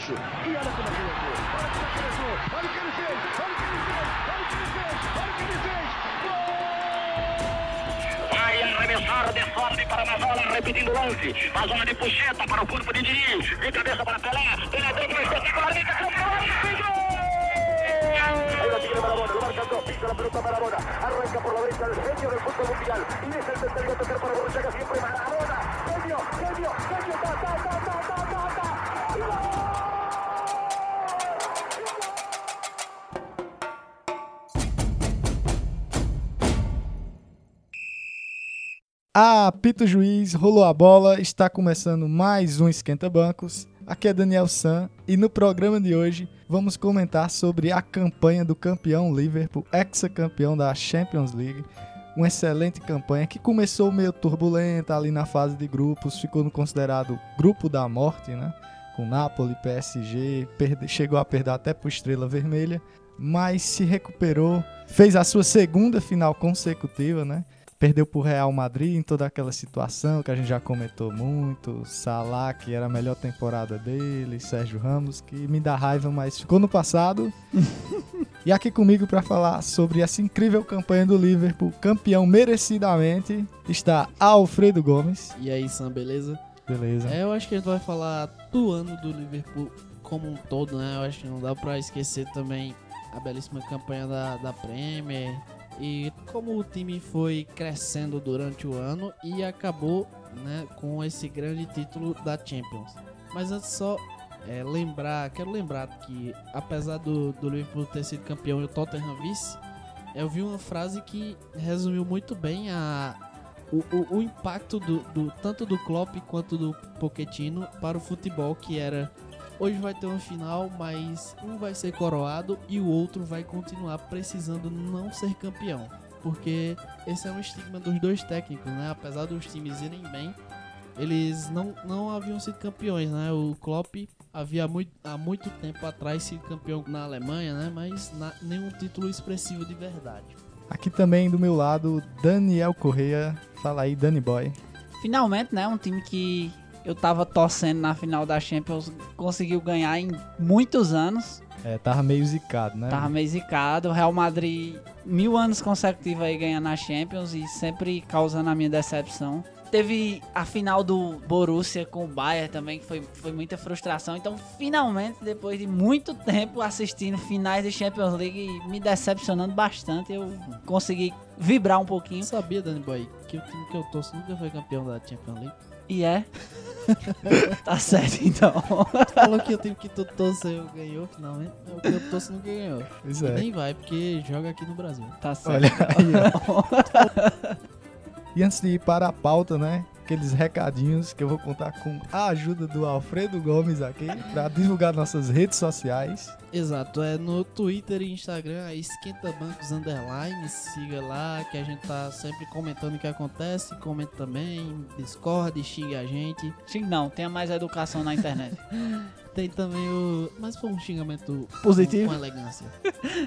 roxo. E olha como ele entrou. Olha o que ele fez. Olha o que ele fez. Olha o que ele fez. Olha o que ele fez. Vai arremessar de sorte para a bola, repetindo o lance. A zona de puxeta para o corpo de Diniz. De cabeça para Pelé. Pelé dentro, espetacularmente. Ahí lo tiene Marabona, lo marca dos, pisa la pelota Marabona, arranca por la derecha el genio del fútbol mundial, y es el tercero tocar para Borruchaga, siempre Marabona, genio, genio, genio, ta, ta, ta, ta, ta, ta, ta, Apito juiz, rolou a bola, está começando mais um Esquenta Bancos. Aqui é Daniel San e no programa de hoje vamos comentar sobre a campanha do campeão Liverpool, ex-campeão da Champions League. Uma excelente campanha que começou meio turbulenta ali na fase de grupos, ficou no considerado grupo da morte, né? Com Napoli, PSG, perde- chegou a perder até por Estrela Vermelha, mas se recuperou, fez a sua segunda final consecutiva, né? Perdeu pro Real Madrid em toda aquela situação que a gente já comentou muito, Salah que era a melhor temporada dele, Sérgio Ramos que me dá raiva, mas ficou no passado. e aqui comigo para falar sobre essa incrível campanha do Liverpool, campeão merecidamente, está Alfredo Gomes. E aí, Sam, beleza? Beleza. É, eu acho que a gente vai falar do ano do Liverpool como um todo, né? Eu acho que não dá pra esquecer também a belíssima campanha da, da Premier e como o time foi crescendo durante o ano e acabou né, com esse grande título da Champions. Mas antes só é, lembrar, quero lembrar que apesar do, do Liverpool ter sido campeão e o Tottenham vice, eu vi uma frase que resumiu muito bem a, o, o, o impacto do, do- tanto do Klopp quanto do Pochettino para o futebol que era hoje vai ter uma final, mas um vai ser coroado e o outro vai continuar precisando não ser campeão, porque esse é um estigma dos dois técnicos, né? Apesar dos times irem bem, eles não, não haviam sido campeões, né? O Klopp havia muito, há muito tempo atrás sido campeão na Alemanha, né? Mas na- nenhum título expressivo de verdade. Aqui também do meu lado, Daniel Correia. Fala aí, Danny Boy. Finalmente, né? Um time que eu tava torcendo na final da Champions conseguiu ganhar em muitos anos. É, tava meio zicado, né? Tava meio zicado. O Real Madrid, mil anos consecutivos aí ganhando a Champions e sempre causando a minha decepção. Teve a final do Borussia com o Bayern também, que foi, foi muita frustração. Então, finalmente, depois de muito tempo assistindo finais de Champions League e me decepcionando bastante, eu consegui vibrar um pouquinho. Sabia, Danny Boy, que o time que eu torço nunca foi campeão da Champions League? E é. tá certo, então. Falou que o time que tu torceu ganhou finalmente. O que eu torço nunca ganhou. E é. nem vai, porque joga aqui no Brasil. Tá certo. Olha aí, ó. E antes de ir para a pauta, né? Aqueles recadinhos que eu vou contar com a ajuda do Alfredo Gomes aqui para divulgar nossas redes sociais. Exato, é no Twitter e Instagram, é Esquenta Bancos Underline, siga lá que a gente tá sempre comentando o que acontece, comenta também, Discord, xinga a gente. Xing não, tenha mais educação na internet. Tem também o. Mas foi um xingamento Positivo? Com, com elegância.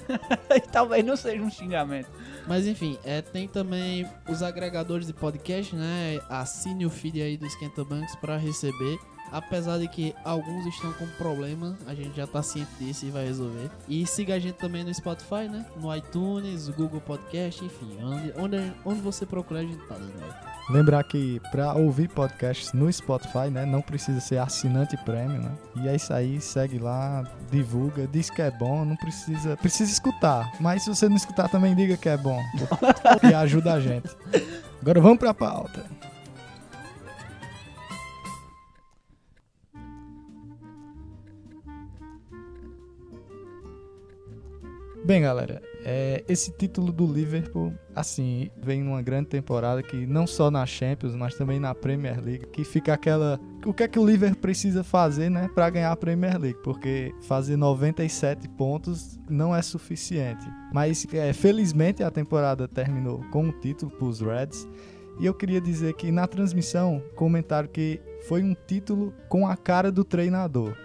talvez não seja um xingamento. Mas enfim, é, tem também os agregadores de podcast, né? Assine o feed aí do Esquenta Bancos para receber. Apesar de que alguns estão com problema, a gente já tá ciente disso e vai resolver. E siga a gente também no Spotify, né? No iTunes, Google Podcast, enfim. Onde, onde, onde você procurar, a gente tá dando. Lembrar que para ouvir podcasts no Spotify, né, não precisa ser assinante premium, né? E é isso aí, segue lá, divulga, diz que é bom, não precisa, precisa escutar. Mas se você não escutar também diga que é bom, que ajuda a gente. Agora vamos para a pauta. Bem, galera, é, esse título do Liverpool, assim, vem numa grande temporada que não só na Champions, mas também na Premier League, que fica aquela, o que é que o Liverpool precisa fazer, né, para ganhar a Premier League? Porque fazer 97 pontos não é suficiente. Mas é, felizmente a temporada terminou com o título para os Reds. E eu queria dizer que na transmissão comentaram que foi um título com a cara do treinador,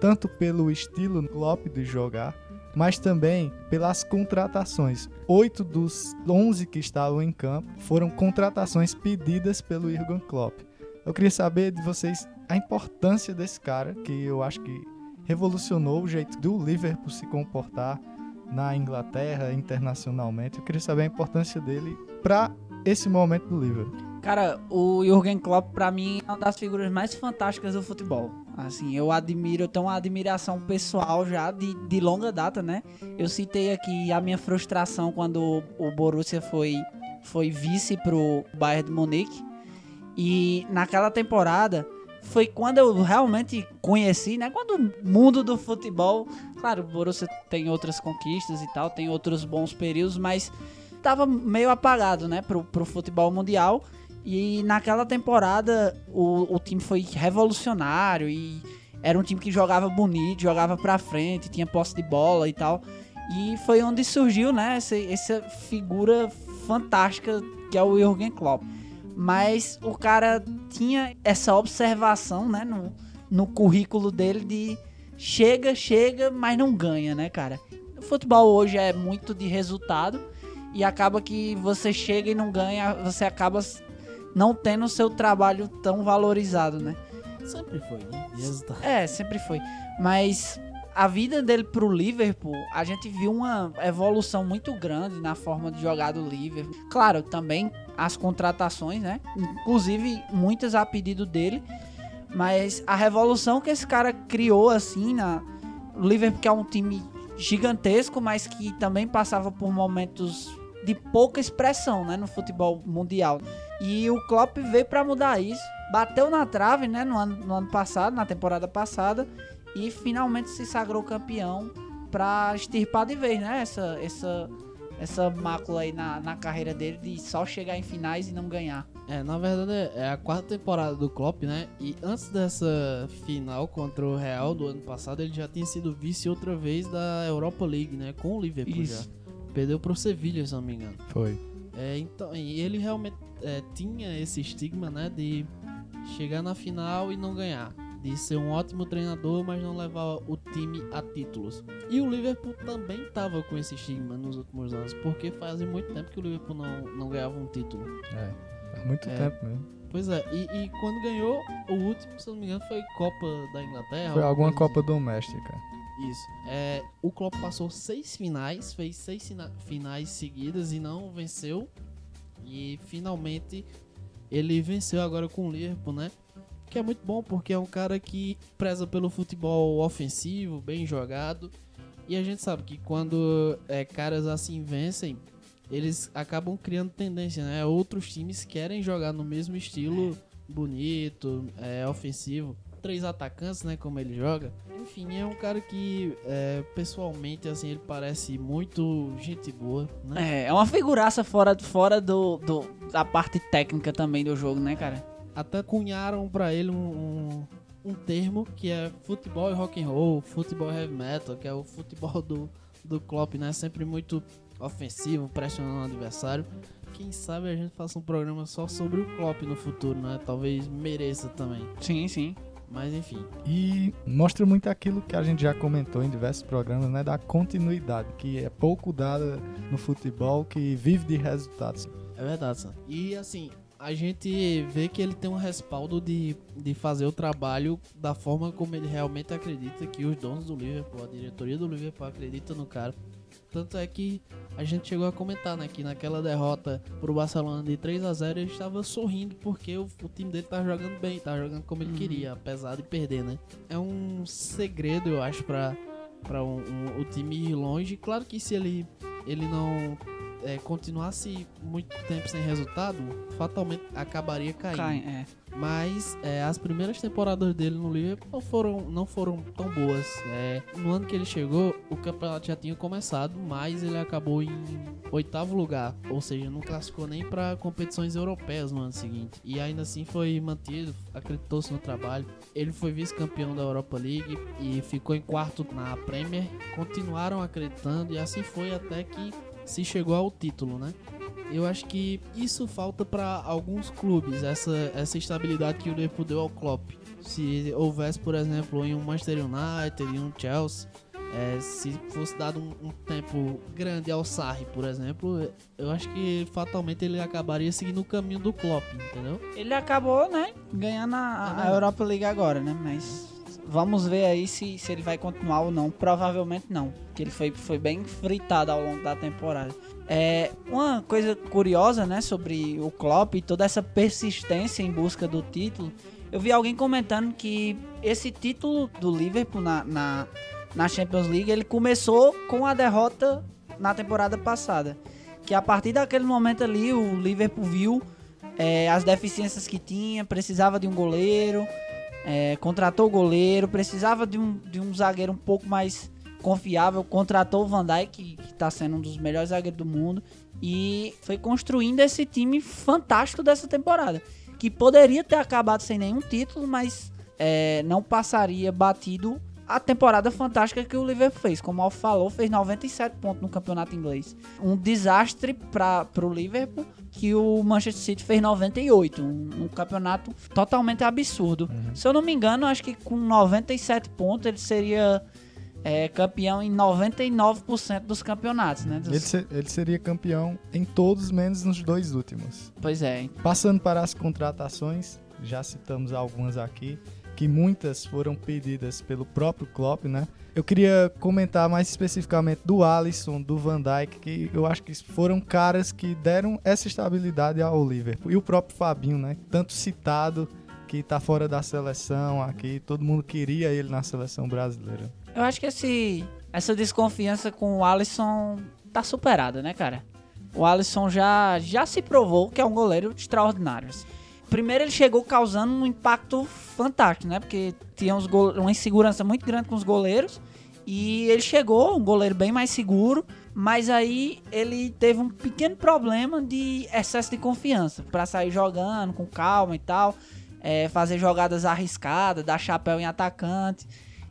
tanto pelo estilo Klopp de jogar mas também pelas contratações. Oito dos 11 que estavam em campo foram contratações pedidas pelo Jurgen Klopp. Eu queria saber de vocês a importância desse cara, que eu acho que revolucionou o jeito do Liverpool se comportar na Inglaterra, internacionalmente. Eu queria saber a importância dele para esse momento do Liverpool. Cara, o Jürgen Klopp, pra mim, é uma das figuras mais fantásticas do futebol. Assim, eu admiro, eu tenho uma admiração pessoal já de, de longa data, né? Eu citei aqui a minha frustração quando o Borussia foi, foi vice pro Bayern de Munique. E naquela temporada foi quando eu realmente conheci, né? Quando o mundo do futebol, claro, o Borussia tem outras conquistas e tal, tem outros bons períodos, mas tava meio apagado, né, pro, pro futebol mundial. E naquela temporada o, o time foi revolucionário e era um time que jogava bonito, jogava pra frente, tinha posse de bola e tal. E foi onde surgiu, né, essa, essa figura fantástica que é o Jürgen Klopp. Mas o cara tinha essa observação, né, no, no currículo dele de chega, chega, mas não ganha, né, cara? O futebol hoje é muito de resultado e acaba que você chega e não ganha, você acaba não tendo o seu trabalho tão valorizado, né? Sempre foi, né? Resultado. É, sempre foi. Mas a vida dele pro Liverpool, a gente viu uma evolução muito grande na forma de jogar do Liverpool. Claro, também as contratações, né? Inclusive muitas a pedido dele. Mas a revolução que esse cara criou assim na o Liverpool que é um time gigantesco, mas que também passava por momentos de pouca expressão, né, no futebol mundial. E o Klopp veio para mudar isso. Bateu na trave, né, no ano, no ano passado, na temporada passada, e finalmente se sagrou campeão para extirpar de vez, né, essa essa essa mácula aí na, na carreira dele de só chegar em finais e não ganhar. É, na verdade é a quarta temporada do Klopp, né? E antes dessa final contra o Real do ano passado, ele já tinha sido vice outra vez da Europa League, né? Com o Liverpool Isso. já. Perdeu pro Sevilha, se não me engano. Foi. É, então, e ele realmente é, tinha esse estigma, né, de chegar na final e não ganhar, de ser um ótimo treinador, mas não levar o time a títulos. E o Liverpool também tava com esse estigma nos últimos anos, porque fazia muito tempo que o Liverpool não, não ganhava um título. É. Faz muito É. tempo mesmo. Pois é, e, e quando ganhou, o último, se não me engano, foi Copa da Inglaterra. Foi alguma Copa doméstica. assim. Isso. É, o Klopp passou seis finais, fez seis finais seguidas e não venceu. E finalmente ele venceu agora com o Liverpool, né? Que é muito bom porque é um cara que preza pelo futebol ofensivo, bem jogado. E a gente sabe que quando é, caras assim vencem, eles acabam criando tendência, né? Outros times querem jogar no mesmo estilo bonito, é, ofensivo. Três atacantes, né? Como ele joga. Enfim, é um cara que é, pessoalmente, assim, ele parece muito gente boa, né? É, é uma figuraça fora, fora do, do, da parte técnica também do jogo, né, cara? até cunharam pra ele um, um, um termo que é futebol e rock and roll, futebol heavy metal, que é o futebol do, do Klopp, né? Sempre muito ofensivo, pressionando o adversário. Quem sabe a gente faça um programa só sobre o Klopp no futuro, né? Talvez mereça também. Sim, sim. Mas enfim. E mostra muito aquilo que a gente já comentou em diversos programas, né? Da continuidade, que é pouco dada no futebol, que vive de resultados. É verdade, Sam. E assim, a gente vê que ele tem um respaldo de, de fazer o trabalho da forma como ele realmente acredita que os donos do Liverpool, a diretoria do Liverpool acredita no cara. Tanto é que a gente chegou a comentar, né, que naquela derrota pro Barcelona de 3 a 0 ele estava sorrindo porque o, o time dele tá jogando bem, tá jogando como ele queria, apesar de perder, né? É um segredo, eu acho, pra um, um- o time ir longe. Claro que se ele, ele não é, continuasse muito tempo sem resultado, fatalmente acabaria caindo. Cai, é. Mas é, as primeiras temporadas dele no Liverpool não foram, não foram tão boas. É, no ano que ele chegou, o campeonato já tinha começado, mas ele acabou em oitavo lugar. Ou seja, não classificou nem para competições europeias no ano seguinte. E ainda assim foi mantido, acreditou-se no trabalho. Ele foi vice-campeão da Europa League e ficou em quarto na Premier. Continuaram acreditando e assim foi até que se chegou ao título, né? Eu acho que isso falta para alguns clubes, essa, essa estabilidade que o Liverpool deu ao Klopp. Se houvesse, por exemplo, em um Manchester United, em um Chelsea, é, se fosse dado um, um tempo grande ao Sarri, por exemplo, eu acho que fatalmente ele acabaria seguindo o caminho do Klopp, entendeu? Ele acabou, né, ganhando a, a É. Europa League agora, né? Mas Vamos ver aí se, se ele vai continuar ou não. Provavelmente não, porque ele foi, foi bem fritado ao longo da temporada. É, uma coisa curiosa, né, sobre o Klopp e toda essa persistência em busca do título. Eu vi alguém comentando que esse título do Liverpool na, na, na Champions League, ele começou com a derrota na temporada passada. Que a partir daquele momento ali, o Liverpool viu é, as deficiências que tinha, precisava de um goleiro, é, contratou o goleiro, precisava de um, de um zagueiro um pouco mais confiável, contratou o Van Dijk, que está sendo um dos melhores zagueiros do mundo, e foi construindo esse time fantástico dessa temporada, que poderia ter acabado sem nenhum título, mas é, não passaria batido a temporada fantástica que o Liverpool fez. Como o Alf falou, fez 97 pontos no campeonato inglês. Um desastre para o Liverpool, que o Manchester City fez 98. Um, um campeonato totalmente absurdo. Uhum. Se eu não me engano, acho que com 97 pontos ele seria é, campeão em 99% dos campeonatos, né? Dos- Ele, se- ele seria campeão em todos, menos nos dois últimos. Pois é. Passando para as contratações, já citamos algumas aqui, que muitas foram pedidas pelo próprio Klopp, né? Eu queria comentar mais especificamente do Alisson, do Van Dijk, que eu acho que foram caras que deram essa estabilidade ao Liverpool. E o próprio Fabinho, né? Tanto citado, que tá fora da seleção aqui, todo mundo queria ele na seleção brasileira. Eu acho que esse, essa desconfiança com o Alisson tá superada, né, cara? O Alisson já, já se provou que é um goleiro extraordinário. Primeiro ele chegou causando um impacto fantástico, né? Porque tinha uns uma insegurança muito grande com os goleiros. E ele chegou, um goleiro bem mais seguro. Mas aí ele teve um pequeno problema de excesso de confiança. Pra sair jogando com calma e tal. é, fazer jogadas arriscadas, dar chapéu em atacante.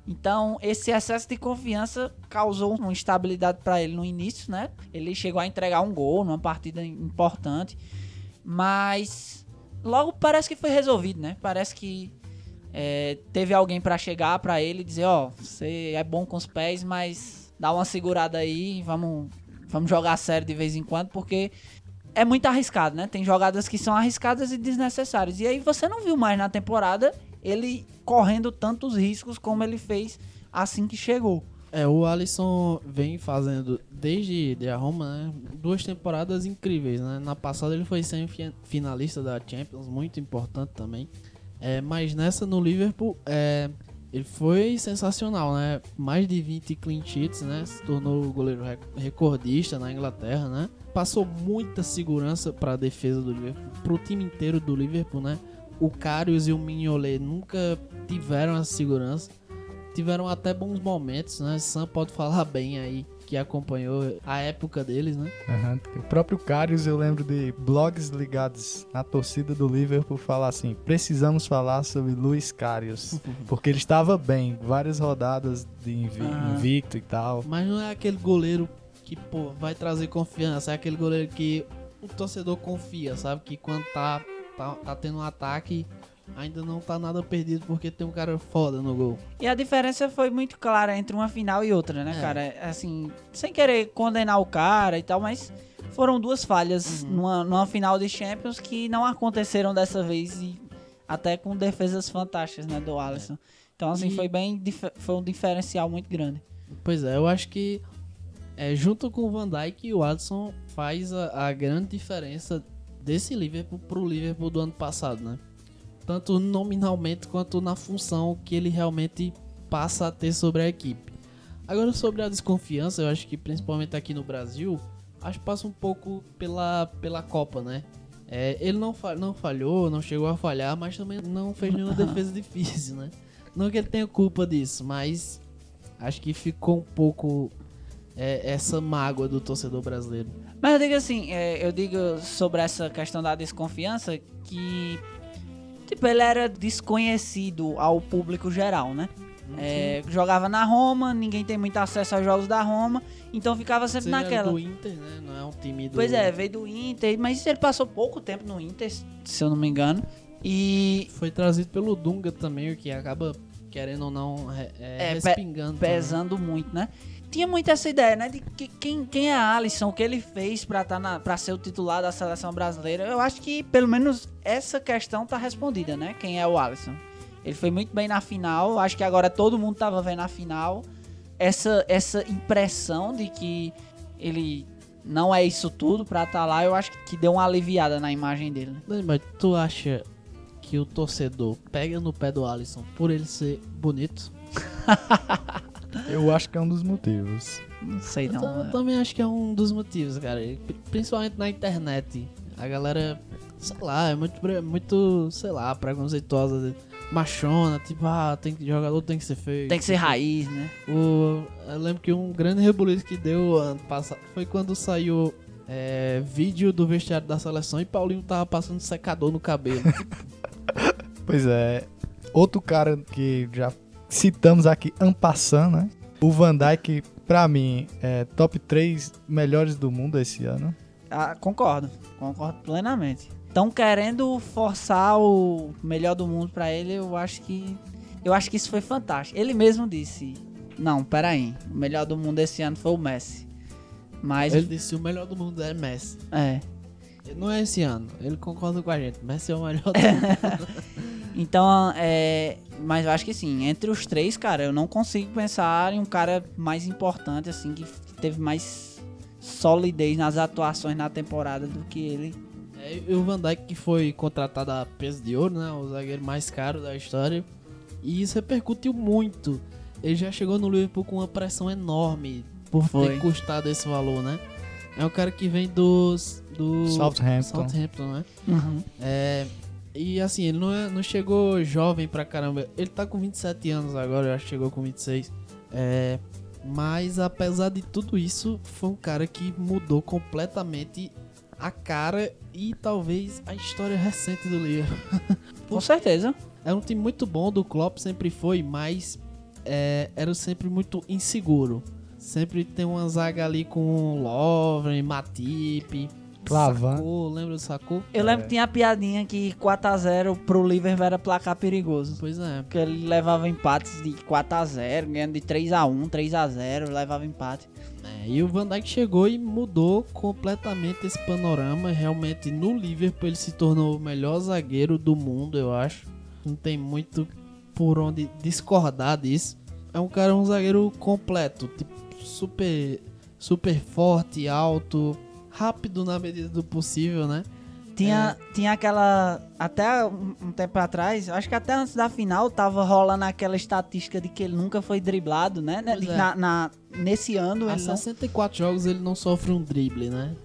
Então, esse excesso de confiança causou uma instabilidade para ele no início, né? Ele chegou a entregar um gol numa partida importante, mas logo parece que foi resolvido, né? Parece que é, teve alguém para chegar para ele e dizer: Ó, você é bom com os pés, mas dá uma segurada aí, vamos, vamos jogar sério de vez em quando, porque é muito arriscado, né? Tem jogadas que são arriscadas e desnecessárias. E aí você não viu mais na temporada ele correndo tantos riscos como ele fez assim que chegou. É, o Alisson vem fazendo desde de a Roma, né, duas temporadas incríveis, né? Na passada ele foi semifinalista da Champions, muito importante também. É, mas nessa no Liverpool, é, ele foi sensacional, né? Mais de 20 clean sheets, né? Se tornou o goleiro rec- recordista na Inglaterra, né? Passou muita segurança para a defesa do Liverpool, pro time inteiro do Liverpool, né? O Karius e o Mignolet nunca tiveram essa segurança tiveram até bons momentos, né? Sam pode falar bem aí que acompanhou a época deles, né? Aham. O próprio Karius, eu lembro de blogs ligados na torcida do Liverpool falar assim: precisamos falar sobre Luiz Karius, porque ele estava bem, várias rodadas de invi- Ah. invicto e tal. Mas não é aquele goleiro que, pô, vai trazer confiança, é aquele goleiro que o torcedor confia, sabe? Que quando tá, tá, tá tendo um ataque, ainda não tá nada perdido porque tem um cara foda no gol. E a diferença foi muito clara entre uma final e outra, né, É. cara? Assim, sem querer condenar o cara e tal, mas foram duas falhas numa, numa final de Champions que não aconteceram dessa vez e até com defesas fantásticas, né, do Alisson. Então, assim, E- foi bem foi um diferencial muito grande. Pois é, eu acho que é, junto com o Van Dijk, o Alisson faz a, a grande diferença desse Liverpool pro Liverpool do ano passado, né? Tanto nominalmente quanto na função que ele realmente passa a ter sobre a equipe. Agora sobre a desconfiança, eu acho que principalmente aqui no Brasil, acho que passa um pouco pela, pela Copa, né? É, ele não, fa- não falhou, não chegou a falhar, mas também não fez nenhuma defesa difícil, né? Não que ele tenha culpa disso, mas acho que ficou um pouco é, essa mágoa do torcedor brasileiro. Mas eu digo assim, é, eu digo sobre essa questão da desconfiança que tipo, ele era desconhecido ao público geral, né? É, jogava na Roma, ninguém tem muito acesso aos jogos da Roma, então ficava sempre Você naquela. do Inter, né? Não é um time do... Pois é, veio do Inter, mas ele passou pouco tempo no Inter, se eu não me engano. E Foi trazido pelo Dunga também, o que acaba, querendo ou não, é, é, É, pe- respingando. também. pesando muito, né? Tinha muito essa ideia, né? De que, quem, quem é Alisson, o que ele fez pra, tá na, pra ser o titular da seleção brasileira. Eu acho que pelo menos essa questão tá respondida, né? Quem é o Alisson. Ele foi muito bem na final. Acho que agora todo mundo tava vendo a final. Essa, essa impressão de que ele não é isso tudo pra estar lá, eu acho que deu uma aliviada na imagem dele. né? Mas tu acha que o torcedor pega no pé do Alisson por ele ser bonito? Eu acho que é um dos motivos. Não sei não. eu né? também acho que é um dos motivos, cara. Pri- Principalmente na internet. A galera, sei lá, é muito, muito sei lá, preconceituosa, machona, tipo, ah, tem que, jogador tem que ser feio. Tem que ser raiz, né? O, eu lembro que um grande rebuliço que deu ano passado foi quando saiu é, vídeo do vestiário da seleção e Paulinho tava passando secador no cabelo. Pois é. Outro cara que já citamos aqui, Ampassan, né? O Van Dijk, pra mim, é top 3 melhores do mundo esse ano. Ah, concordo, concordo plenamente. Estão querendo forçar o melhor do mundo pra ele, eu acho que. Eu acho que isso foi fantástico. Ele mesmo disse. Não, peraí. O melhor do mundo esse ano foi o Messi. Mas. Ele disse o melhor do mundo é Messi. É. Não é esse ano, ele concorda com a gente. Messi é o melhor do mundo. Então, é. Mas eu acho que sim, entre os três, cara, eu não consigo pensar em um cara mais importante, assim, que teve mais solidez nas atuações na temporada do que ele. É, e o Van Dijk que foi contratado a peso de ouro, né? O zagueiro mais caro da história. E isso repercutiu muito. Ele já chegou no Liverpool com uma pressão enorme por Foi. ter custado esse valor, né? É um cara que vem dos do Southampton. Southampton, né? É, e assim, ele não, é- não chegou jovem pra caramba. Ele tá com 27 anos agora, eu acho que chegou com 26. É, mas apesar de tudo isso, foi um cara que mudou completamente a cara e talvez a história recente do Liverpool. Com certeza. É um time muito bom, do Klopp sempre foi, mas é, era sempre muito inseguro. Sempre tem uma zaga ali com Lovren, Matip, Clavan. Sacou, lembra do Sacou? Eu lembro que tinha a piadinha que 4x0 pro Liverpool era placar perigoso. Pois é. Porque ele levava empates de 4x0, ganhando de 3x1, 3x0, levava empate. É, e o Van Dijk chegou e mudou completamente esse panorama. Realmente, no Liverpool, ele se tornou o melhor zagueiro do mundo, eu acho. Não tem muito por onde discordar disso. É um cara, um zagueiro completo, tipo, super, super forte, alto, rápido na medida do possível, né? Tinha, tinha aquela. Até um, tempo atrás, acho que até antes da final, tava rolando aquela estatística de que ele nunca foi driblado, né? Pois De- é. na, na- nesse ano, Há ele não, 64 jogos ele não sofre um drible, né?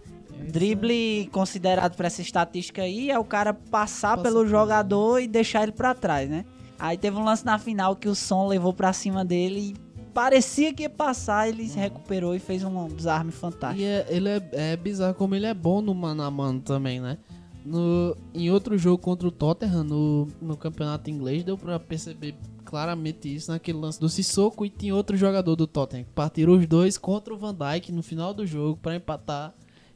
drible considerado pra essa estatística aí é o cara passar Passa pelo jogador e deixar ele pra trás, né? Aí teve um lance na final que o som levou pra cima dele e parecia que ia passar, ele se recuperou e fez um desarme fantástico. E é- ele é, é bizarro como ele é bom no mano a mano também, né? No, em outro jogo contra o Tottenham, no, no campeonato inglês, deu pra perceber claramente isso naquele lance do Sissoko e tinha outro jogador do Tottenham partiram os dois contra o Van Dijk no final do jogo pra empatar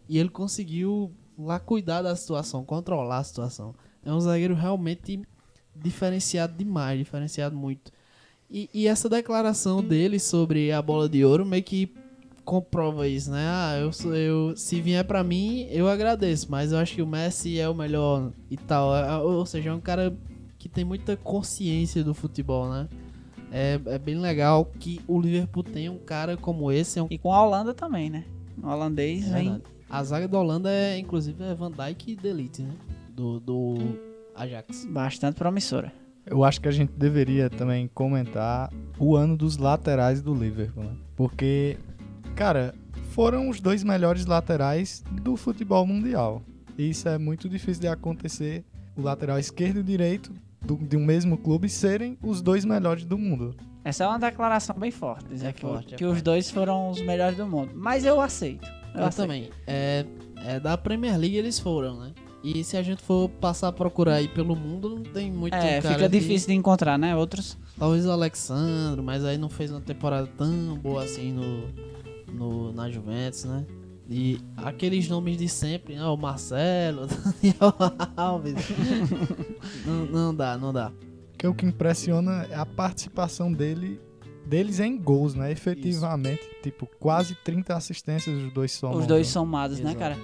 e ele conseguiu lá cuidar da situação, controlar a situação. É um zagueiro realmente diferenciado demais, diferenciado muito. E, e essa declaração dele sobre a bola de ouro meio que comprova isso, né? Ah, eu, sou- eu se vier pra mim, eu agradeço, mas eu acho que o Messi é o melhor e tal. É, Ou seja, é um cara que tem muita consciência do futebol, né? É, é bem legal que o Liverpool tenha um cara como esse. É um... E com a Holanda também, né? O holandês vem. Verdade. A zaga da Holanda é, inclusive, é Van Dijk e Delite, né? Do, do Ajax. Bastante promissora. Eu acho que a gente deveria também comentar o ano dos laterais do Liverpool, né? Porque, cara, foram os dois melhores laterais do futebol mundial. E isso é muito difícil de acontecer. O lateral esquerdo e direito do- de um mesmo clube serem os dois melhores do mundo. Essa é uma declaração bem forte, dizer É que, forte, é que os forte. dois foram os melhores do mundo. Mas eu aceito. Eu, Eu, aceito. também. É, é da Premier League eles foram, né? E se a gente for passar a procurar aí pelo mundo, não tem muito É, cara fica que- difícil de encontrar, né? Outros. Talvez o Alexandre, mas aí não fez uma temporada tão boa assim no, no, na Juventus, né? E aqueles nomes de sempre, né? O Marcelo, Daniel Alves. não, não dá, não dá. Que o que impressiona é a participação dele deles em gols, né? Efetivamente, tipo, quase 30 assistências os dois somam. os dois né? somados, né, Exato. cara?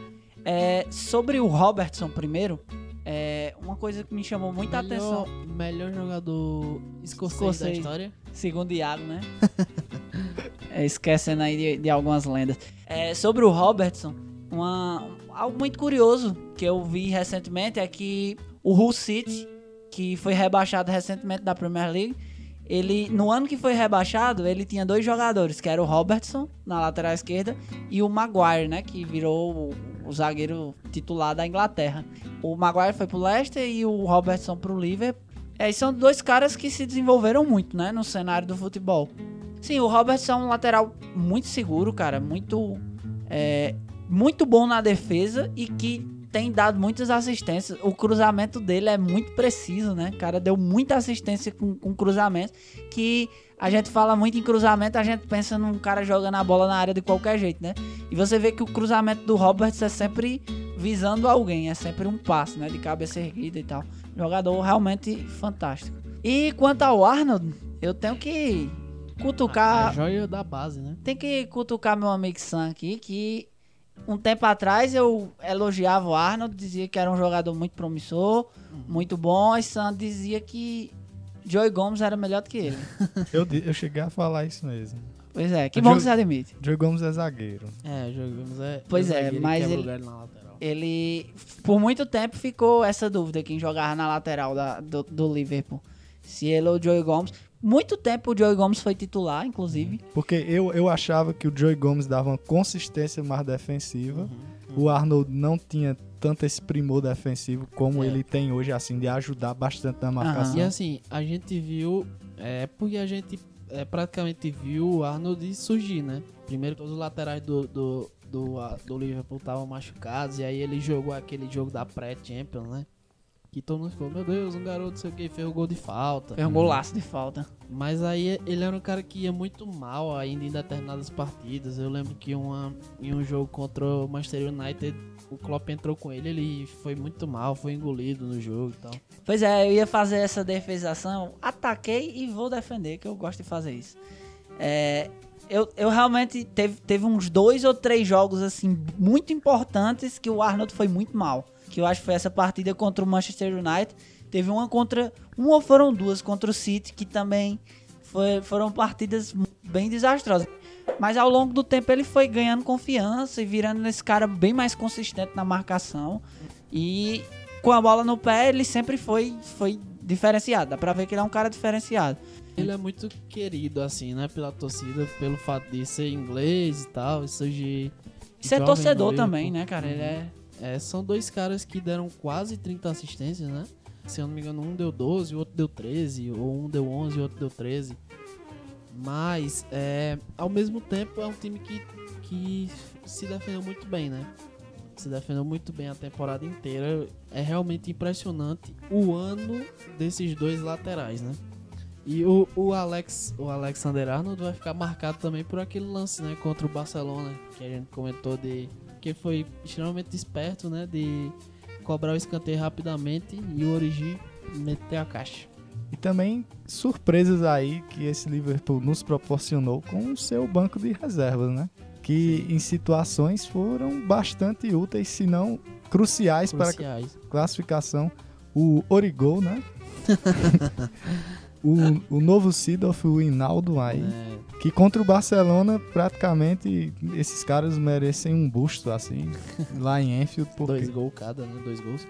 É, sobre o Robertson primeiro, é, uma coisa que me chamou muita melhor, atenção, Melhor jogador escocês, da Escocês. história. segundo Iago, né? É, esquecendo aí de, de algumas lendas. É, sobre o Robertson, uma, algo muito curioso que eu vi recentemente é que o Hull City, que foi rebaixado recentemente da Premier League, ele, no ano que foi rebaixado, ele tinha dois jogadores, que era o Robertson, na lateral esquerda, e o Maguire, né, que virou o, o zagueiro titular da Inglaterra. O Maguire foi pro Leicester e o Robertson pro Liverpool. É, são dois caras que se desenvolveram muito, né, no cenário do futebol. Sim, o Robertson é um lateral muito seguro, cara, muito é, muito bom na defesa e que tem dado muitas assistências. O cruzamento dele é muito preciso, né? Cara deu muita assistência com, com cruzamento. Que a gente fala muito em cruzamento, a gente pensa num cara jogando a bola na área de qualquer jeito, né? E você vê que o cruzamento do Roberts é sempre visando alguém, é sempre um passo, né? De cabeça erguida e tal. Jogador realmente fantástico. E quanto ao Arnold, eu tenho que cutucar A joia da base, né? tem que cutucar meu amigo Sam aqui, que um tempo atrás eu elogiava o Arnold, dizia que era um jogador muito promissor, muito bom, e Sam dizia que Joey Gomes era melhor do que ele. Eu, eu cheguei a falar isso mesmo. Pois é, que O bom Joey- que você admite. Joey Gomes é zagueiro. É, jogamos é. Pois o é, zagueiro mas ele- o lateral. Ele, por muito tempo, ficou essa dúvida quem jogava na lateral da- do, do Liverpool. Se ele ou o Joey Gomes. Muito tempo o Joey Gomes foi titular, inclusive. Porque eu, eu achava que o Joey Gomes dava uma consistência mais defensiva. O Arnold não tinha tanto esse primor defensivo como É. ele tem hoje, assim, de ajudar bastante na marcação. E assim, a gente viu. É porque a gente é, praticamente viu o Arnold surgir, né? Primeiro todos os laterais do, do, do, a- do Liverpool estavam machucados. E aí ele jogou aquele jogo da pré-Champions, né? Que todo mundo ficou, meu Deus, um garoto, não sei o que, fez o gol de falta. Fez um golaço de falta. Mas aí ele era um cara que ia muito mal ainda em determinadas partidas. Eu lembro que uma, em um jogo contra o Manchester United, o Klopp entrou com ele, ele foi muito mal, foi engolido no jogo e tal. Pois é, eu ia fazer essa defesação, ataquei e vou defender, que eu gosto de fazer isso. É, eu, eu realmente teve, teve uns dois ou três jogos assim muito importantes que o Arnold foi muito mal. Que eu acho que foi essa partida contra o Manchester United. Teve uma contra. Uma ou foram duas contra o City, que também foi- foram partidas bem desastrosas. Mas ao longo do tempo ele foi ganhando confiança e virando esse cara bem mais consistente na marcação. E com a bola no pé, ele sempre foi, foi diferenciado. Dá pra ver que ele é um cara diferenciado. Ele é muito querido, assim, né, pela torcida, pelo fato de ser inglês e tal, isso de... E ser jovem torcedor também, né, cara? Ele é. É, são dois caras que deram quase 30 assistências, né? Se eu não me engano, um deu 12, o outro deu 13, ou um deu 11 e o outro deu 13. Mas, é, ao mesmo tempo, é um time que, que se defendeu muito bem, né? Se defendeu muito bem a temporada inteira. É realmente impressionante o ano desses dois laterais, né? E o, o Alex, o Alexander Arnold vai ficar marcado também por aquele lance, né, contra o Barcelona, que a gente comentou de que foi extremamente esperto, né, de cobrar o escanteio rapidamente e o Origi meter a caixa. E também surpresas aí que esse Liverpool nos proporcionou com o seu banco de reservas, né? Que em situações foram bastante úteis, se não cruciais para a Cruciais. classificação. O Origol, né? o, o novo Seedorf, o Hinaldo aí. né? Que contra o Barcelona, praticamente, esses caras merecem um busto, assim, lá em Enfield. Porque... Dois gols cada, né? Dois gols.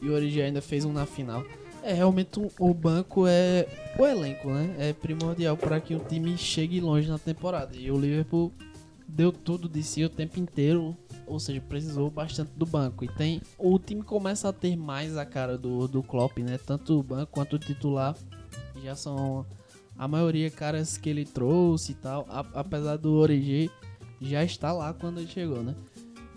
E o Origi ainda fez um na final. É, realmente o banco é. O elenco, né? É primordial para que o time chegue longe na temporada. E o Liverpool deu tudo de si o tempo inteiro. Ou seja, precisou bastante do banco. E tem. O time começa a ter mais a cara do, do Klopp, né? Tanto o banco quanto o titular. Já são a maioria caras que ele trouxe e tal. A- apesar do Origi já está lá quando ele chegou, né?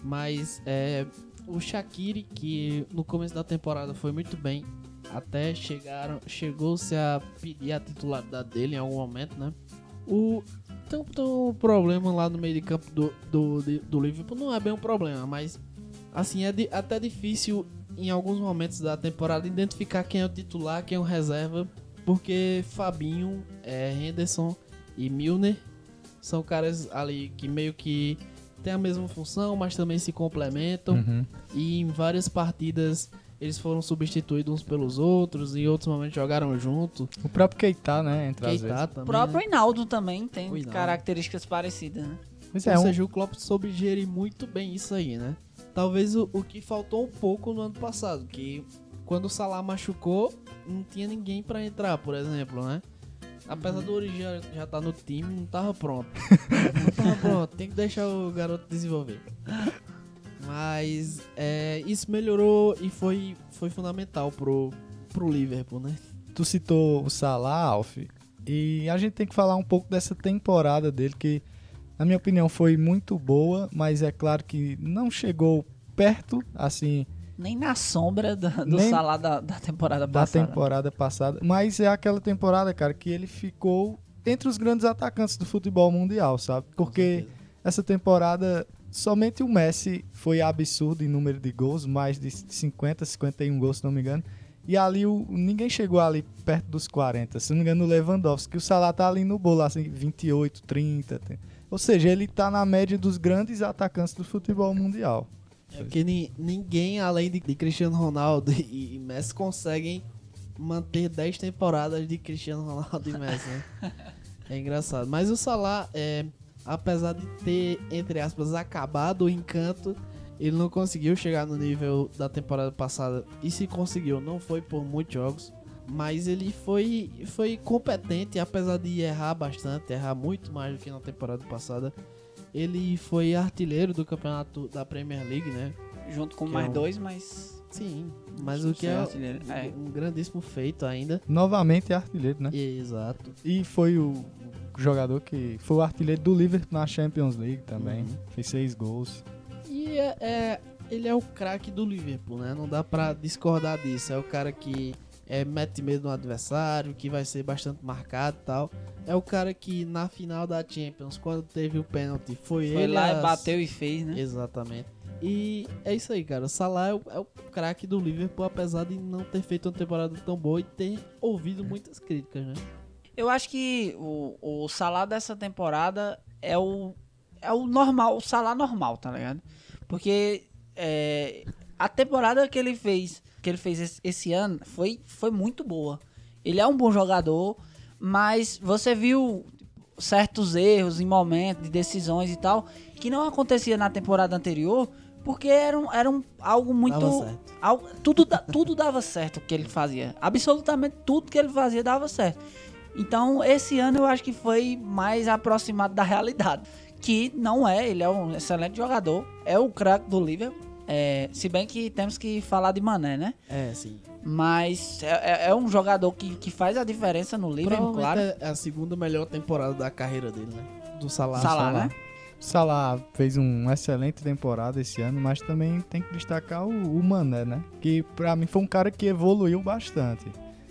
Mas é, o Shaqiri, que no começo da temporada foi muito bem, até chegaram, chegou-se a pedir a titularidade dele em algum momento, né? O um- tem um problema lá no meio de campo do, do, de- do Liverpool, não é bem um problema, mas assim, é di- até difícil em alguns momentos da temporada identificar quem é o titular, quem é o reserva, porque Fabinho, é, Henderson e Milner são caras ali que meio que têm a mesma função, mas também se complementam. Uhum. E em várias partidas eles foram substituídos uns pelos outros, e em outros momentos jogaram junto. O próprio Keita, né? Entre Keita também, O próprio né? Hinaldo também tem Hinaldo. características parecidas, né? Pois Ou é, um, seja, o Klopp soube gerir muito bem isso aí, né? Talvez o, o que faltou um pouco no ano passado, que quando o Salah machucou, não tinha ninguém pra entrar, por exemplo, né? Apesar do Origi já, já tá no time, não tava pronto. não tava pronto, tem que deixar o garoto desenvolver. Mas é, isso melhorou e foi, foi fundamental pro, pro Liverpool, né? tu citou o Salah, Alf, e a gente tem que falar um pouco dessa temporada dele, que na minha opinião foi muito boa, mas é claro que não chegou perto, assim, Nem na sombra do, do salário da, da temporada da passada. temporada passada, mas é aquela temporada, cara, que ele ficou entre os grandes atacantes do futebol mundial, sabe? Porque essa temporada somente o Messi foi absurdo em número de gols, mais de 50, 51 gols, se não me engano. E ali o, ninguém chegou ali perto dos 40. Se não me engano, o Lewandowski, o Salah tá ali no bolo, assim, 28, 30. tem- Ou seja, ele tá na média dos grandes atacantes do futebol mundial. É porque ni- ninguém, além de, de Cristiano Ronaldo e, e Messi, conseguem manter 10 temporadas de Cristiano Ronaldo e Messi, né? É engraçado. Mas o Salah, é, apesar de ter, entre aspas, acabado o encanto, ele não conseguiu chegar no nível da temporada passada. E se conseguiu, não foi por muitos jogos. Mas ele foi, foi competente, apesar de errar bastante, errar muito mais do que na temporada passada. Ele foi artilheiro do campeonato da Premier League, né? Junto com Que mais é um- dois, mas. Sim, mas o que é artilheiro. É. um grandíssimo feito ainda. Novamente é artilheiro, né? Exato. E foi o jogador que foi o artilheiro do Liverpool na Champions League também. Uhum. Fez seis gols. E é, é- ele é o craque do Liverpool, né? Não dá pra discordar disso. É o cara que é, mete medo no adversário, que vai ser bastante marcado e tal. É o cara que na final da Champions, quando teve o pênalti, foi, Foi ele lá as- e bateu e fez, né? Exatamente. E é isso aí, cara. O Salah é o, é o craque do Liverpool, apesar de não ter feito uma temporada tão boa e ter ouvido muitas críticas, né? Eu acho que o, o salário dessa temporada é o, é o normal, o salário normal, tá ligado? Porque é, a temporada que ele fez, que ele fez esse, esse ano foi, foi muito boa. Ele é um bom jogador, mas você viu certos erros em momentos de decisões e tal que não acontecia na temporada anterior porque eram, eram algo muito Dava certo. algo- tudo, tudo dava certo que ele fazia. Absolutamente tudo que ele fazia dava certo. Então, esse ano eu acho que foi mais aproximado da realidade. Que não é, ele é um excelente jogador, é o craque do Liverpool. É, se bem que temos que falar de Mané, né? É, sim. Mas é, é- é um jogador que, que faz a diferença no Liverpool, claro. É a segunda melhor temporada da carreira dele, né? Do Salah. Salah, né? Salah fez uma excelente temporada esse ano, mas também tem que destacar o, o Mané, né? Que pra mim foi um cara que evoluiu bastante.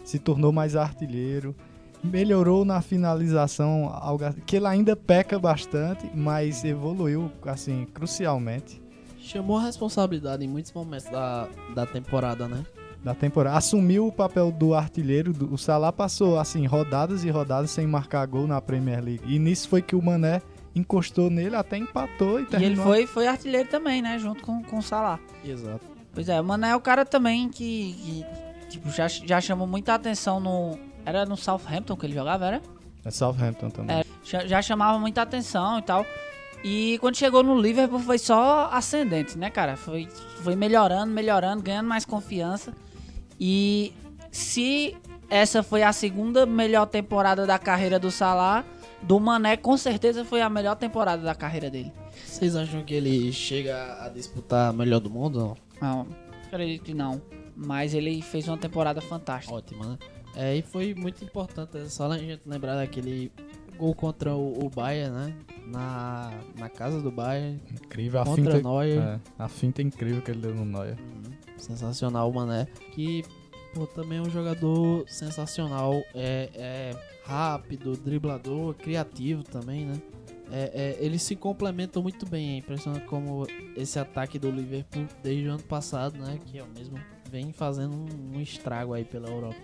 Se tornou mais artilheiro, melhorou na finalização, algo assim, que ele ainda peca bastante, mas evoluiu assim crucialmente Chamou a responsabilidade em muitos momentos da, da temporada, né? da temporada. Assumiu o papel do artilheiro, do, o Salah passou assim rodadas e rodadas sem marcar gol na Premier League. E nisso foi que o Mané encostou nele, até empatou e E ele terminou. foi, foi artilheiro também, né? Junto com, com o Salah. Exato. Pois é, o Mané é o cara também que, que, tipo, já, já chamou muita atenção no... Era no Southampton que ele jogava, era? É Southampton também. É, já, chamava muita atenção e tal. E quando chegou no Liverpool foi só ascendente, né, cara? Foi, foi melhorando, melhorando, ganhando mais confiança. E se essa foi a segunda melhor temporada da carreira do Salah, do Mané com certeza foi a melhor temporada da carreira dele. Vocês acham que ele chega a disputar melhor do mundo? Não? Não, acredito que não. Mas ele fez uma temporada fantástica. Ótima, né? É, e foi muito importante, é só a gente lembrar daquele gol contra o, o Bayern, né? Na, na casa do Bayern, Incrível, a contra finta, Neuer. é, a finta incrível que ele deu no Neuer. Sensacional, mané. Que, pô, também é um jogador sensacional. É, é rápido, driblador, criativo também, né? É, é, eles se complementam muito bem. É impressionante como esse ataque do Liverpool, desde o ano passado, né? Que é o mesmo, vem fazendo um, um estrago aí pela Europa.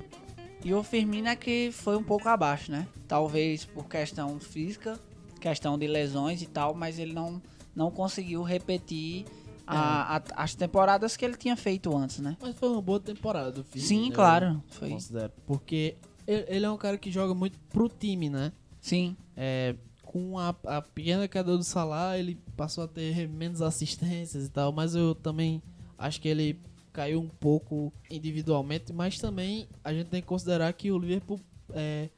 E o Firmino é que foi um pouco abaixo, né? Talvez por questão física, questão de lesões e tal, mas ele não, não conseguiu repetir a- a- as temporadas que ele tinha feito antes, né? Mas foi uma boa temporada do Firmino. Sim, eu claro. Foi. Considero. Porque ele, ele é um cara que joga muito pro time, né? Sim. É, com a, a pequena queda do Salah, ele passou a ter menos assistências e tal, mas eu também acho que ele caiu um pouco individualmente, mas também a gente tem que considerar que o Liverpool é,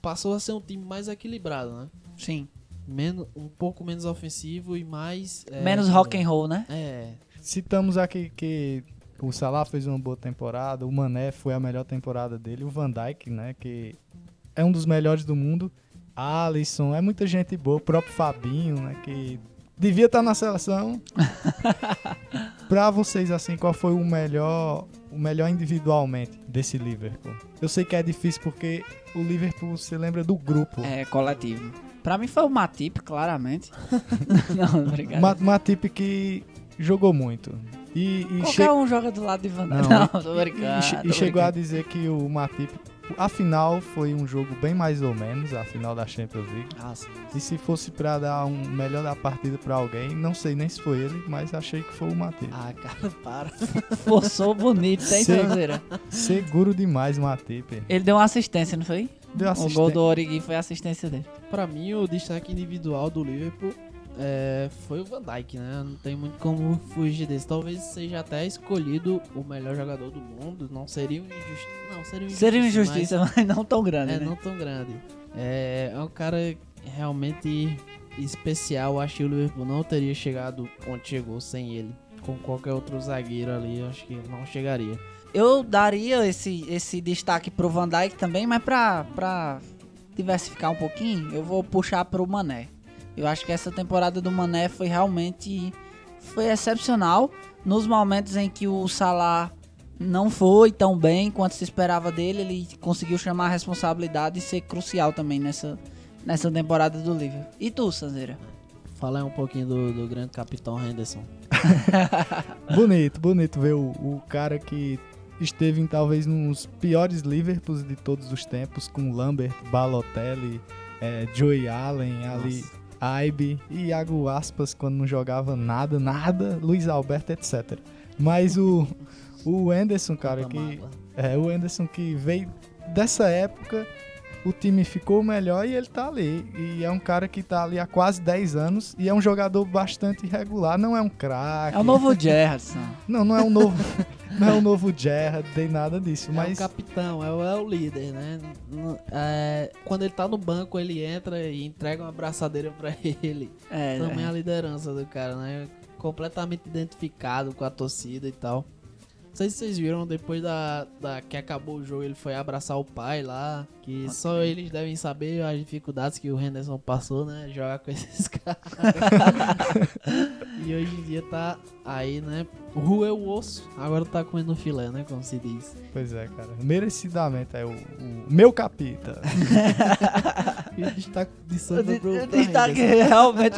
passou a ser um time mais equilibrado, né? Sim. Menos, um pouco menos ofensivo e mais... é, Menos rock and roll, né? É, Citamos aqui que o Salah fez uma boa temporada, o Mané foi a melhor temporada dele, o Van Dijk, né, que é um dos melhores do mundo, Alisson, é muita gente boa, o próprio Fabinho, né, que devia estar na seleção. pra vocês, assim, qual foi o melhor, o melhor individualmente desse Liverpool? Eu sei que é difícil porque o Liverpool se lembra do grupo. É, coletivo. Pra mim foi o Matip, claramente. não, obrigado. Ma Matip que jogou muito. E, e Qualquer um joga do lado de Van. Não, Não, tô brincando. E, e tô chegou a brincando. dizer que o Matip. A final foi um jogo bem mais ou menos, a final da Champions League. ah, sim. E se fosse pra dar um melhor da partida pra alguém, não sei nem se foi ele, mas achei que foi o Matip. Ah, cara, para. Forçou bonito, Sim. traseira. Seguro demais o Matip. Ele deu uma assistência, não foi? Deu O assistência. gol do Origi foi a assistência dele. Pra mim, o destaque individual do Liverpool é, foi o Van Dijk, né? Não tem muito como fugir desse. Talvez seja até escolhido o melhor jogador do mundo. Não seria uma injustiça. Não, seria uma injustiça. Seria uma injustiça, mas, não tão grande, mas- né? É, não tão grande. É, é um cara realmente especial. Acho que o Liverpool não teria chegado onde chegou sem ele. Com qualquer outro zagueiro ali, acho que não chegaria. Eu daria esse, esse destaque pro Van Dijk também, mas pra, pra diversificar um pouquinho, eu vou puxar pro Mané. Eu acho que essa temporada do Mané foi realmente foi excepcional nos momentos em que o Salah não foi tão bem quanto se esperava dele, ele conseguiu chamar a responsabilidade e ser crucial também nessa, nessa temporada do Liverpool. E tu, Sanzeira? Falar um pouquinho do, do grande capitão Henderson. Bonito, bonito ver o, o cara que esteve em talvez nos piores Liverpools de todos os tempos, com Lambert, Balotelli, eh, Joey Allen, ali, Nossa. Aibe Iago Aspas quando não jogava nada, nada, Luiz Alberto, etc. Mas o, o Anderson, cara, que é o Anderson que veio dessa época, o time ficou melhor e ele tá ali. E é um cara que tá ali há quase 10 anos e é um jogador bastante irregular, não é um craque. É o novo Gerrardson. Não, não é um novo, não é um novo Gerrard, nem nada disso, É mas o capitão, é o, é o líder, né? É, quando ele tá no banco, ele entra e entrega uma abraçadeira pra ele. É, Também é. a liderança do cara, né? Completamente identificado com a torcida e tal. Não sei se vocês viram, depois da, da que acabou o jogo, ele foi abraçar o pai lá. Que só eles devem saber as dificuldades que o Henderson passou, né? Jogar com esses caras. e hoje em dia tá aí, né? Rueu o osso, agora tá comendo filé, né? Como se diz. pois é, cara, merecidamente é o, o meu capita. E o destaque de de- pro o pra destaque Henderson. realmente.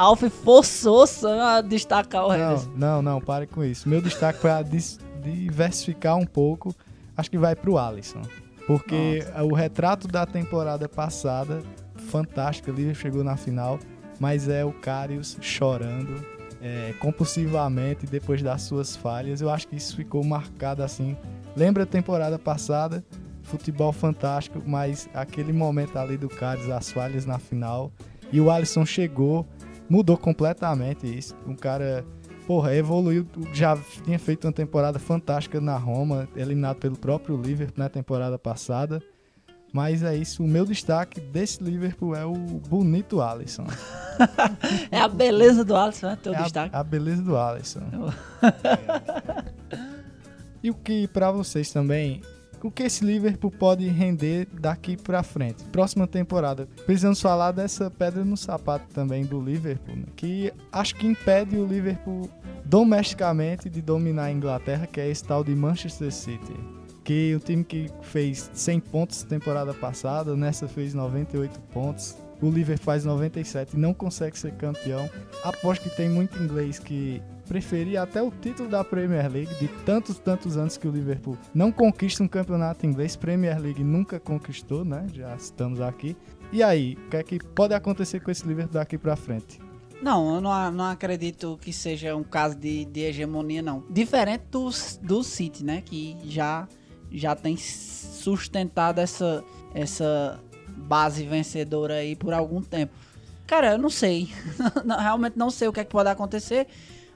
Alf forçou Sam a destacar o Não, Henderson. não, não, pare com isso. Meu destaque foi a dis- diversificar um pouco. Acho que vai pro Alisson. Porque o retrato da temporada passada, fantástico, ali chegou na final, mas é o Karius chorando é, compulsivamente depois das suas falhas. Eu acho que isso ficou marcado assim. Lembra a temporada passada? Futebol fantástico, mas aquele momento ali do Karius, as falhas na final. E o Alisson chegou, mudou completamente isso. Um cara, porra, evoluiu. Já tinha feito uma temporada fantástica na Roma, eliminado pelo próprio Liverpool na temporada passada. Mas é isso, o meu destaque desse Liverpool é o bonito Alisson. É a beleza do Alisson, né? Teu é a- destaque. A, beleza do Alisson. e o que pra vocês também, o que esse Liverpool pode render daqui pra frente? Próxima temporada. Precisamos falar dessa pedra no sapato também do Liverpool, né? que acho que impede o Liverpool domesticamente de dominar a Inglaterra, que é esse tal de Manchester City. Que o time que fez 100 pontos temporada passada, nessa fez 98 pontos. O Liverpool faz 97 e não consegue ser campeão. Aposto que tem muito inglês que preferia até o título da Premier League de tantos, tantos anos que o Liverpool não conquista um campeonato inglês. Premier League nunca conquistou, né? Já estamos aqui. E aí, o que é que pode acontecer com esse Liverpool daqui pra frente? Não, eu não, não acredito que seja um caso de, de hegemonia, não. Diferente do, do City, né? Que já, já tem sustentado essa, essa base vencedora aí por algum tempo. Cara, eu não sei. Realmente não sei o que, é que pode acontecer.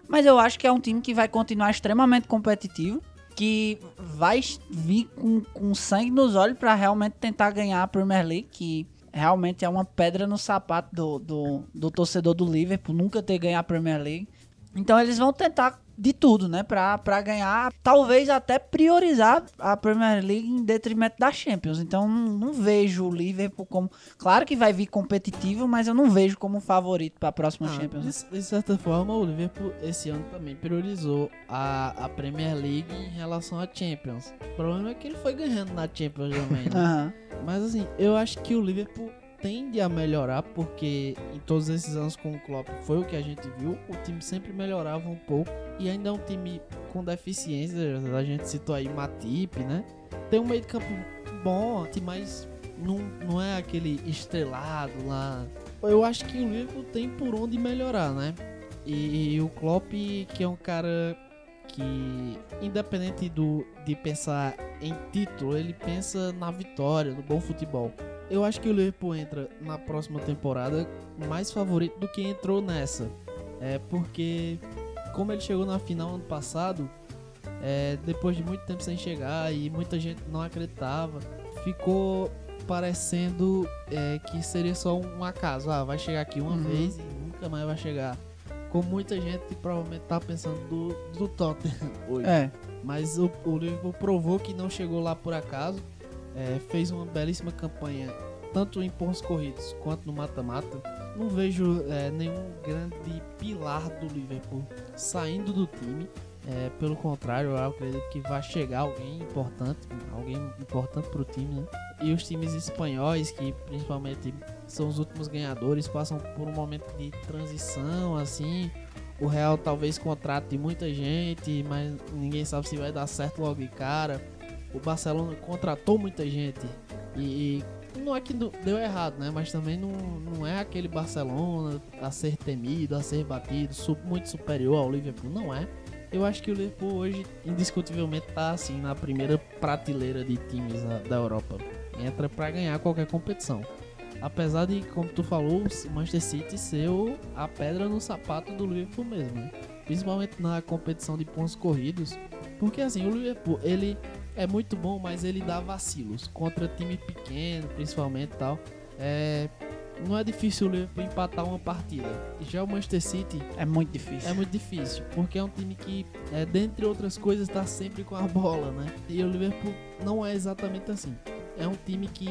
Mas eu acho que é um time que vai continuar extremamente competitivo. Que vai vir com, com sangue nos olhos para realmente tentar ganhar a Premier League. Que realmente é uma pedra no sapato do, do, do torcedor do Liverpool nunca ter ganhado a Premier League. Então eles vão tentar de tudo, né? Pra, pra ganhar, talvez até priorizar a Premier League em detrimento da Champions. Então não, não vejo o Liverpool como. Claro que vai vir competitivo, mas eu não vejo como favorito para a próxima ah, Champions. De, de, certa forma, o Liverpool esse ano também priorizou a, a Premier League em relação à Champions. O problema é que ele foi ganhando na Champions também, né? uhum. Mas assim, eu acho que o Liverpool tende a melhorar, porque em todos esses anos com o Klopp foi o que a gente viu, o time sempre melhorava um pouco e ainda é um time com deficiências, a gente citou aí Matip, né? Tem um meio de campo bom, mas não, não é aquele estrelado lá. Eu acho que o Liverpool tem por onde melhorar, né? E, e o Klopp, que é um cara que independente do de pensar em título, ele pensa na vitória, no bom futebol eu acho que o Liverpool entra na próxima temporada mais favorito do que entrou nessa. É porque, como ele chegou na final ano passado, é, depois de muito tempo sem chegar e muita gente não acreditava, ficou parecendo é, que seria só um acaso. Ah, vai chegar aqui uma uhum. vez e nunca mais vai chegar. Como muita gente provavelmente tá pensando do, do Tottenham hoje. É. Mas o, o Liverpool provou que não chegou lá por acaso é, fez uma belíssima campanha, tanto em pontos corridos quanto no mata-mata. Não vejo é, nenhum grande pilar do Liverpool saindo do time. É, pelo contrário, eu acredito que vai chegar alguém importante, alguém importante para o time, né? E os times espanhóis, que principalmente são os últimos ganhadores, passam por um momento de transição, assim. O Real talvez contrate muita gente, mas ninguém sabe se vai dar certo logo de cara o Barcelona contratou muita gente e, e não é que deu errado, né? Mas também não, não é aquele Barcelona a ser temido, a ser batido, muito superior ao Liverpool, não é. Eu acho que o Liverpool hoje indiscutivelmente tá assim na primeira prateleira de times da Europa. Entra para ganhar qualquer competição. Apesar de, como tu falou, o Manchester City ser o, a pedra no sapato do Liverpool mesmo, né? Principalmente na competição de pontos corridos. Porque assim, o Liverpool, ele é muito bom, mas ele dá vacilos contra time pequeno, principalmente tal. É, não é difícil o Liverpool empatar uma partida. Já o Manchester City é muito difícil. É muito difícil, porque é um time que, é, dentre outras coisas, está sempre com a bola, né? E o Liverpool não é exatamente assim. É um time que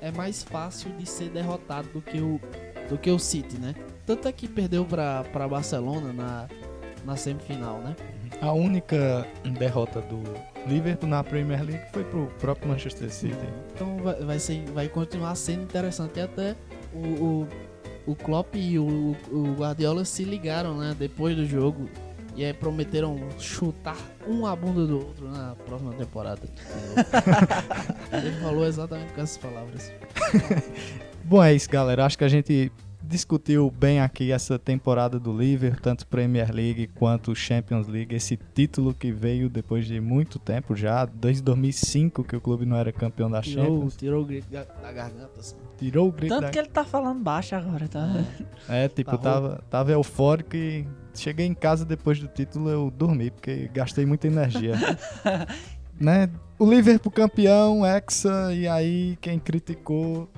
é mais fácil de ser derrotado do que o do que o City, né? Tanto é que perdeu para Barcelona na na semifinal, né? A única derrota do Liverpool na Premier League foi pro próprio Manchester City. Então vai, vai, ser, vai continuar sendo interessante até o, o, o Klopp e o, o Guardiola se ligaram, né? Depois do jogo e aí prometeram chutar um a bunda do outro na próxima temporada. Ele falou exatamente com essas palavras. Bom, é isso, galera. Acho que a gente discutiu bem aqui essa temporada do Liverpool, tanto Premier League quanto Champions League, esse título que veio depois de muito tempo já, desde 2005 que o clube não era campeão da tirou, Champions. Tirou o grito da, garganta, assim. Tirou o grito Tanto da... que ele tá falando baixo agora, tá? É, é tipo, tá tava, tava eufórico e cheguei em casa depois do título eu dormi, porque gastei muita energia. né? O Liverpool campeão, Hexa, e aí quem criticou,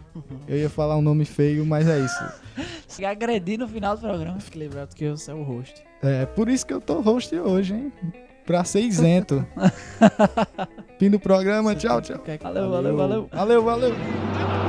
eu ia falar um nome feio, mas é isso. Se agredir no final do programa. Fique lembrado que você é o host. É, por isso que eu tô host hoje, hein? Pra ser isento. Fim do programa, tchau, tchau. Valeu, valeu, valeu. Valeu, valeu.